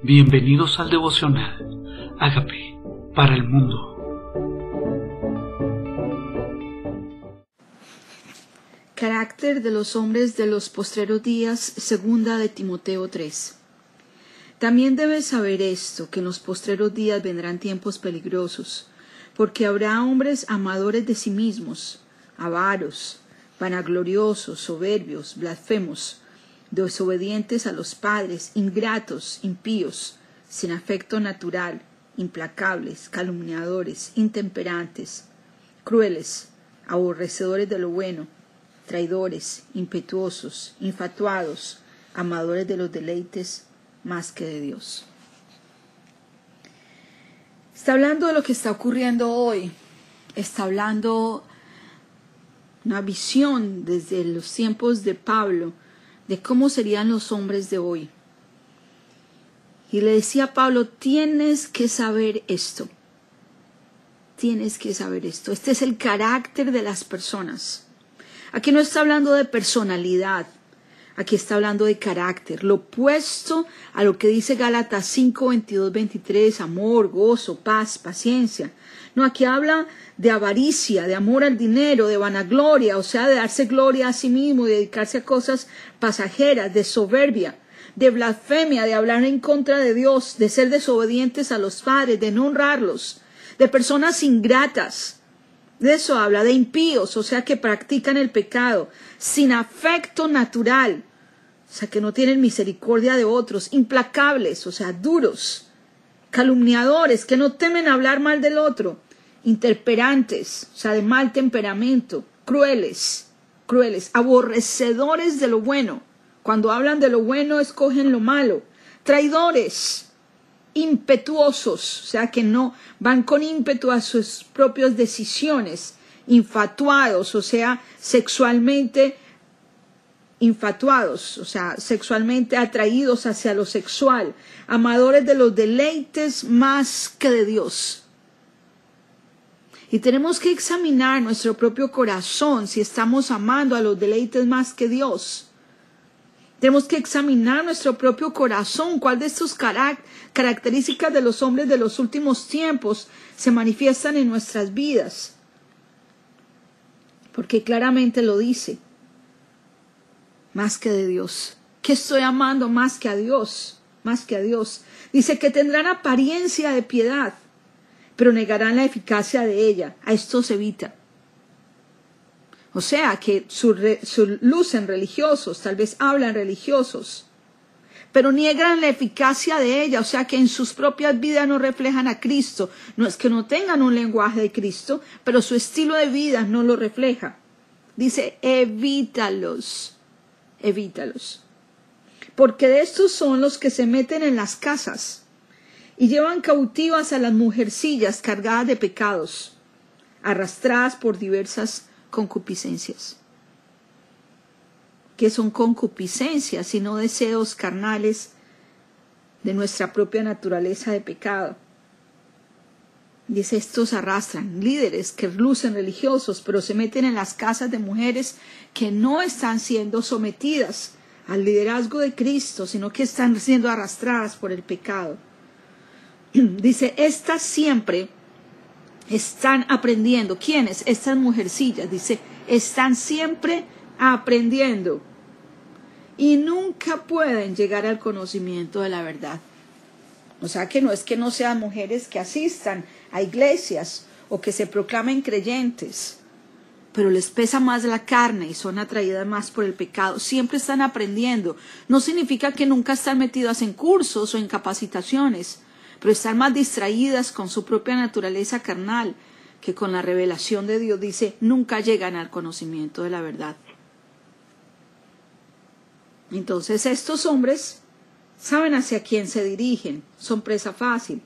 Bienvenidos al devocional. Hágame para el mundo. Carácter de los hombres de los postreros días, segunda de Timoteo 3. También debes saber esto, que en los postreros días vendrán tiempos peligrosos, porque habrá hombres amadores de sí mismos, avaros, vanagloriosos, soberbios, blasfemos, desobedientes a los padres, ingratos, impíos, sin afecto natural, implacables, calumniadores, intemperantes, crueles, aborrecedores de lo bueno, traidores, impetuosos, infatuados, amadores de los deleites más que de Dios. Está hablando de lo que está ocurriendo hoy, está hablando una visión desde los tiempos de Pablo, de cómo serían los hombres de hoy. Y le decía a Pablo, tienes que saber esto. Tienes que saber esto. Este es el carácter de las personas. Aquí no está hablando de personalidad. Aquí está hablando de carácter, lo opuesto a lo que dice Gálatas 5, 22, 23, amor, gozo, paz, paciencia. No, aquí habla de avaricia, de amor al dinero, de vanagloria, o sea, de darse gloria a sí mismo y dedicarse a cosas pasajeras, de soberbia, de blasfemia, de hablar en contra de Dios, de ser desobedientes a los padres, de no honrarlos, de personas ingratas. De eso habla, de impíos, o sea, que practican el pecado, sin afecto natural, o sea, que no tienen misericordia de otros, implacables, o sea, duros, calumniadores, que no temen hablar mal del otro, interperantes, o sea, de mal temperamento, crueles, crueles, aborrecedores de lo bueno. Cuando hablan de lo bueno, escogen lo malo. Traidores, impetuosos, o sea, que no van con ímpetu a sus propias decisiones, infatuados, o sea, sexualmente infatuados, o sea, sexualmente atraídos hacia lo sexual, amadores de los deleites más que de Dios. Y tenemos que examinar nuestro propio corazón si estamos amando a los deleites más que Dios. Tenemos que examinar nuestro propio corazón, cuál de estas características de los hombres de los últimos tiempos se manifiestan en nuestras vidas. Porque claramente lo dice más que de Dios. ¿Qué estoy amando más que a Dios? Más que a Dios. Dice que tendrán apariencia de piedad, pero negarán la eficacia de ella. A esto se evita. O sea, que su, su lucen religiosos, tal vez hablan religiosos, pero niegan la eficacia de ella, o sea que en sus propias vidas no reflejan a Cristo. No es que no tengan un lenguaje de Cristo, pero su estilo de vida no lo refleja. Dice, evítalos evítalos. Porque de estos son los que se meten en las casas y llevan cautivas a las mujercillas cargadas de pecados, arrastradas por diversas concupiscencias. que son concupiscencias, sino deseos carnales de nuestra propia naturaleza de pecado? Dice, estos arrastran líderes que lucen religiosos, pero se meten en las casas de mujeres que no están siendo sometidas al liderazgo de Cristo, sino que están siendo arrastradas por el pecado. Dice, estas siempre están aprendiendo. ¿Quiénes? Estas mujercillas. Dice, están siempre aprendiendo. Y nunca pueden llegar al conocimiento de la verdad. O sea que no es que no sean mujeres que asistan a iglesias o que se proclamen creyentes, pero les pesa más la carne y son atraídas más por el pecado. Siempre están aprendiendo. No significa que nunca están metidas en cursos o en capacitaciones, pero están más distraídas con su propia naturaleza carnal que con la revelación de Dios. Dice, nunca llegan al conocimiento de la verdad. Entonces estos hombres saben hacia quién se dirigen, son presa fácil.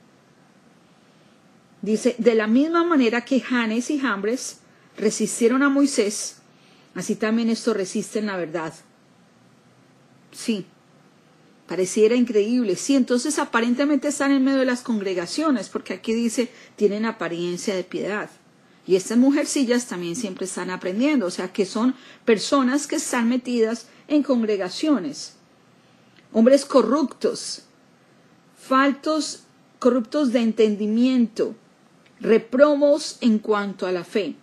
Dice, de la misma manera que Janes y Jambres resistieron a Moisés, así también estos resisten la verdad. Sí, pareciera increíble. Sí, entonces aparentemente están en medio de las congregaciones, porque aquí dice, tienen apariencia de piedad. Y estas mujercillas también siempre están aprendiendo, o sea que son personas que están metidas en congregaciones. Hombres corruptos, faltos, corruptos de entendimiento, reprobos en cuanto a la fe,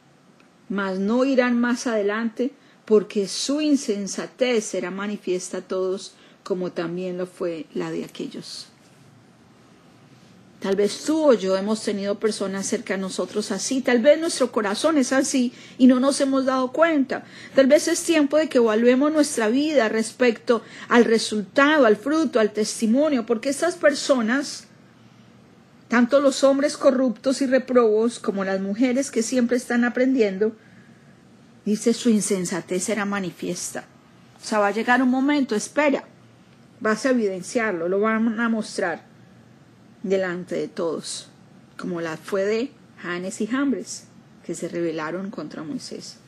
mas no irán más adelante porque su insensatez será manifiesta a todos como también lo fue la de aquellos. Tal vez tú o yo hemos tenido personas cerca de nosotros así, tal vez nuestro corazón es así y no nos hemos dado cuenta. Tal vez es tiempo de que evaluemos nuestra vida respecto al resultado, al fruto, al testimonio, porque estas personas, tanto los hombres corruptos y reprobos como las mujeres que siempre están aprendiendo, dice su insensatez será manifiesta. O sea, va a llegar un momento, espera, vas a evidenciarlo, lo van a mostrar delante de todos, como la fue de Janes y Jambres, que se rebelaron contra Moisés.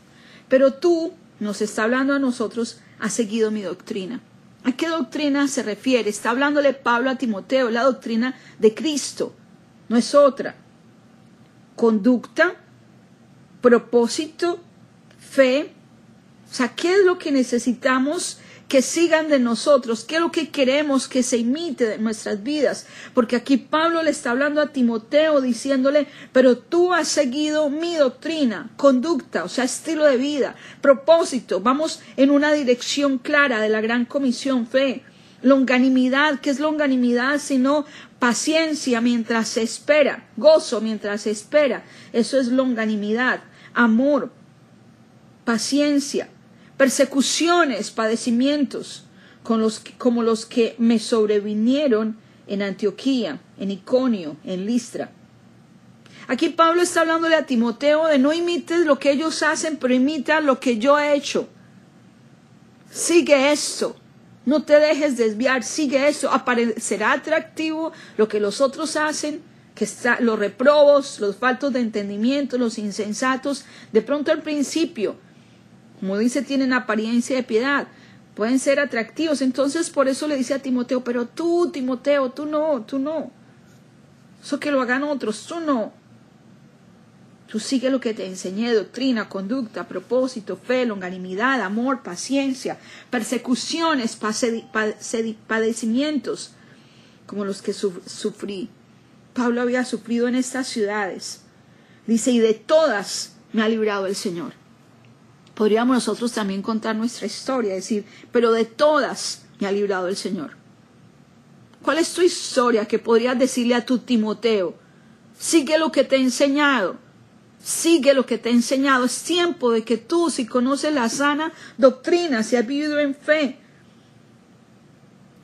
Pero tú, nos está hablando a nosotros, has seguido mi doctrina. ¿A qué doctrina se refiere? Está hablándole Pablo a Timoteo, la doctrina de Cristo, no es otra. Conducta, propósito, fe. O sea, ¿qué es lo que necesitamos que sigan de nosotros, qué es lo que queremos que se imite de nuestras vidas. Porque aquí Pablo le está hablando a Timoteo diciéndole, pero tú has seguido mi doctrina, conducta, o sea, estilo de vida, propósito, vamos en una dirección clara de la gran comisión, fe. Longanimidad, ¿qué es longanimidad? Sino paciencia mientras se espera, gozo mientras se espera. Eso es longanimidad, amor, paciencia persecuciones, padecimientos, con los, como los que me sobrevinieron en Antioquía, en Iconio, en Listra. Aquí Pablo está hablándole a Timoteo de no imites lo que ellos hacen, pero imita lo que yo he hecho. Sigue esto. No te dejes desviar, sigue eso. Aparecerá atractivo lo que los otros hacen, que está, los reprobos, los faltos de entendimiento, los insensatos. De pronto al principio como dice, tienen apariencia de piedad, pueden ser atractivos. Entonces por eso le dice a Timoteo, pero tú, Timoteo, tú no, tú no. Eso que lo hagan otros, tú no. Tú sigue lo que te enseñé, doctrina, conducta, propósito, fe, longanimidad, amor, paciencia, persecuciones, padecimientos, como los que sufrí. Pablo había sufrido en estas ciudades. Dice, y de todas me ha librado el Señor podríamos nosotros también contar nuestra historia, decir, pero de todas me ha librado el Señor. ¿Cuál es tu historia que podrías decirle a tu Timoteo? Sigue lo que te he enseñado. Sigue lo que te he enseñado. Es tiempo de que tú, si conoces la sana doctrina, si has vivido en fe,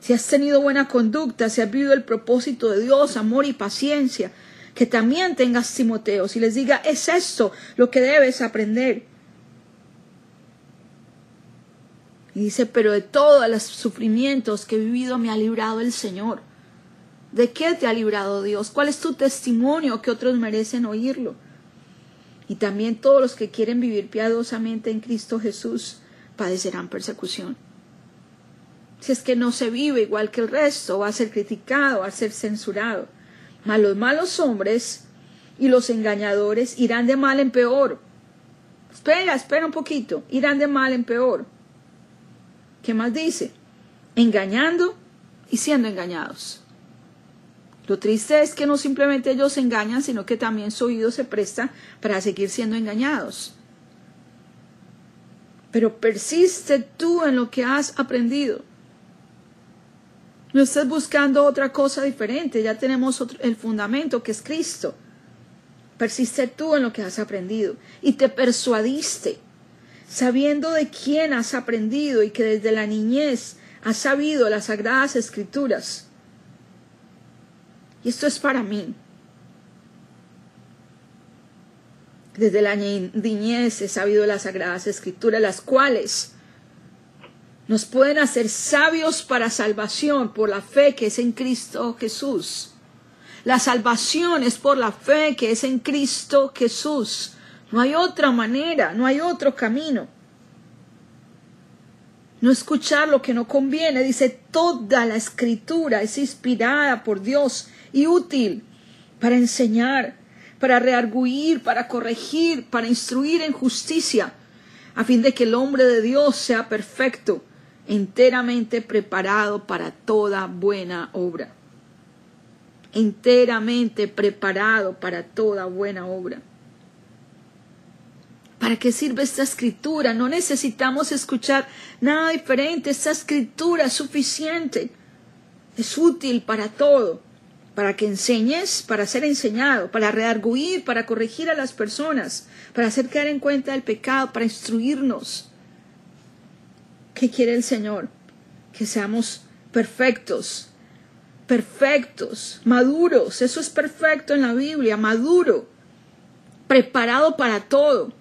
si has tenido buena conducta, si has vivido el propósito de Dios, amor y paciencia, que también tengas Timoteo, si les diga, es esto lo que debes aprender. Y dice, pero de todos los sufrimientos que he vivido me ha librado el Señor. ¿De qué te ha librado Dios? ¿Cuál es tu testimonio que otros merecen oírlo? Y también todos los que quieren vivir piadosamente en Cristo Jesús padecerán persecución. Si es que no se vive igual que el resto, va a ser criticado, va a ser censurado. Mas los malos hombres y los engañadores irán de mal en peor. Espera, espera un poquito. Irán de mal en peor. ¿Qué más dice? Engañando y siendo engañados. Lo triste es que no simplemente ellos se engañan, sino que también su oído se presta para seguir siendo engañados. Pero persiste tú en lo que has aprendido. No estés buscando otra cosa diferente, ya tenemos el fundamento que es Cristo. Persiste tú en lo que has aprendido y te persuadiste sabiendo de quién has aprendido y que desde la niñez has sabido las sagradas escrituras. Y esto es para mí. Desde la niñez he sabido las sagradas escrituras, las cuales nos pueden hacer sabios para salvación por la fe que es en Cristo Jesús. La salvación es por la fe que es en Cristo Jesús. No hay otra manera, no hay otro camino. No escuchar lo que no conviene. Dice, toda la escritura es inspirada por Dios y útil para enseñar, para rearguir, para corregir, para instruir en justicia, a fin de que el hombre de Dios sea perfecto, enteramente preparado para toda buena obra. enteramente preparado para toda buena obra. ¿Para qué sirve esta escritura? No necesitamos escuchar nada diferente. Esta escritura es suficiente. Es útil para todo. Para que enseñes, para ser enseñado, para redarguir, para corregir a las personas, para hacer caer en cuenta el pecado, para instruirnos. ¿Qué quiere el Señor? Que seamos perfectos, perfectos, maduros. Eso es perfecto en la Biblia, maduro, preparado para todo.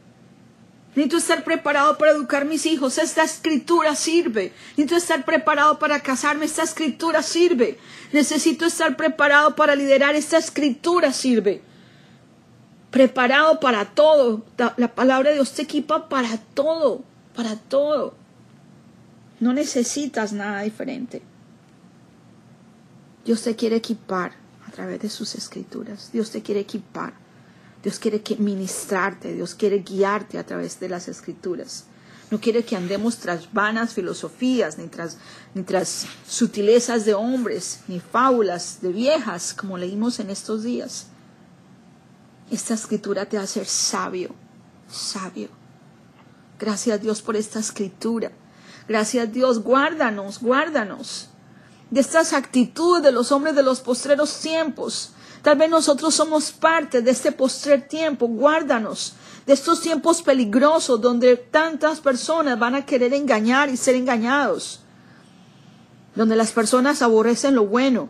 Necesito estar preparado para educar a mis hijos. Esta escritura sirve. Necesito estar preparado para casarme. Esta escritura sirve. Necesito estar preparado para liderar. Esta escritura sirve. Preparado para todo. La palabra de Dios te equipa para todo. Para todo. No necesitas nada diferente. Dios te quiere equipar a través de sus escrituras. Dios te quiere equipar. Dios quiere que ministrarte, Dios quiere guiarte a través de las escrituras. No quiere que andemos tras vanas filosofías, ni tras, ni tras sutilezas de hombres, ni fábulas de viejas, como leímos en estos días. Esta escritura te va a sabio, sabio. Gracias Dios por esta escritura. Gracias Dios, guárdanos, guárdanos de estas actitudes de los hombres de los postreros tiempos Tal vez nosotros somos parte de este postrer tiempo. Guárdanos de estos tiempos peligrosos donde tantas personas van a querer engañar y ser engañados. Donde las personas aborrecen lo bueno.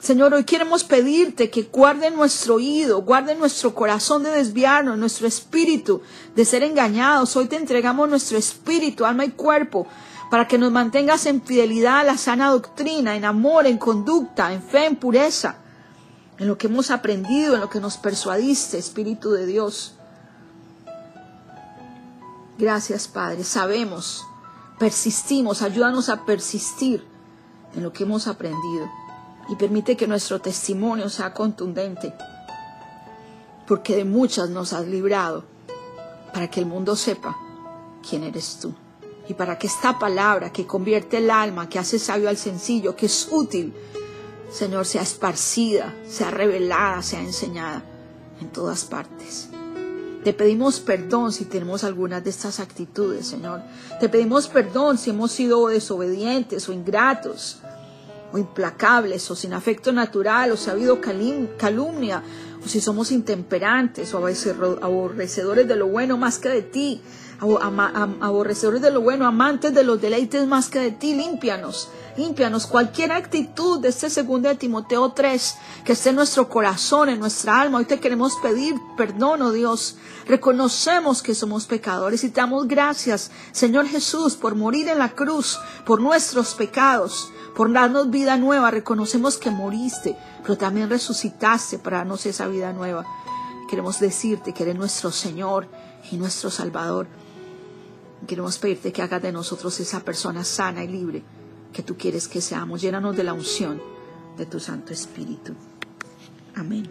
Señor, hoy queremos pedirte que guarde nuestro oído, guarde nuestro corazón de desviarnos, nuestro espíritu de ser engañados. Hoy te entregamos nuestro espíritu, alma y cuerpo para que nos mantengas en fidelidad a la sana doctrina, en amor, en conducta, en fe, en pureza en lo que hemos aprendido, en lo que nos persuadiste, Espíritu de Dios. Gracias, Padre. Sabemos, persistimos, ayúdanos a persistir en lo que hemos aprendido y permite que nuestro testimonio sea contundente, porque de muchas nos has librado, para que el mundo sepa quién eres tú. Y para que esta palabra que convierte el alma, que hace sabio al sencillo, que es útil Señor, sea esparcida, sea revelada, sea enseñada en todas partes. Te pedimos perdón si tenemos algunas de estas actitudes, Señor. Te pedimos perdón si hemos sido desobedientes o ingratos o implacables o sin afecto natural o si ha habido calumnia o si somos intemperantes o aborrecedores de lo bueno más que de ti, aborrecedores de lo bueno, amantes de los deleites más que de ti, límpianos límpianos cualquier actitud de este segundo de Timoteo 3 que esté en nuestro corazón, en nuestra alma. Hoy te queremos pedir perdón, oh Dios. Reconocemos que somos pecadores y te damos gracias, Señor Jesús, por morir en la cruz, por nuestros pecados, por darnos vida nueva. Reconocemos que moriste, pero también resucitaste para darnos esa vida nueva. Queremos decirte que eres nuestro Señor y nuestro Salvador. Queremos pedirte que hagas de nosotros esa persona sana y libre que tú quieres que seamos. Llénanos de la unción de tu Santo Espíritu. Amén.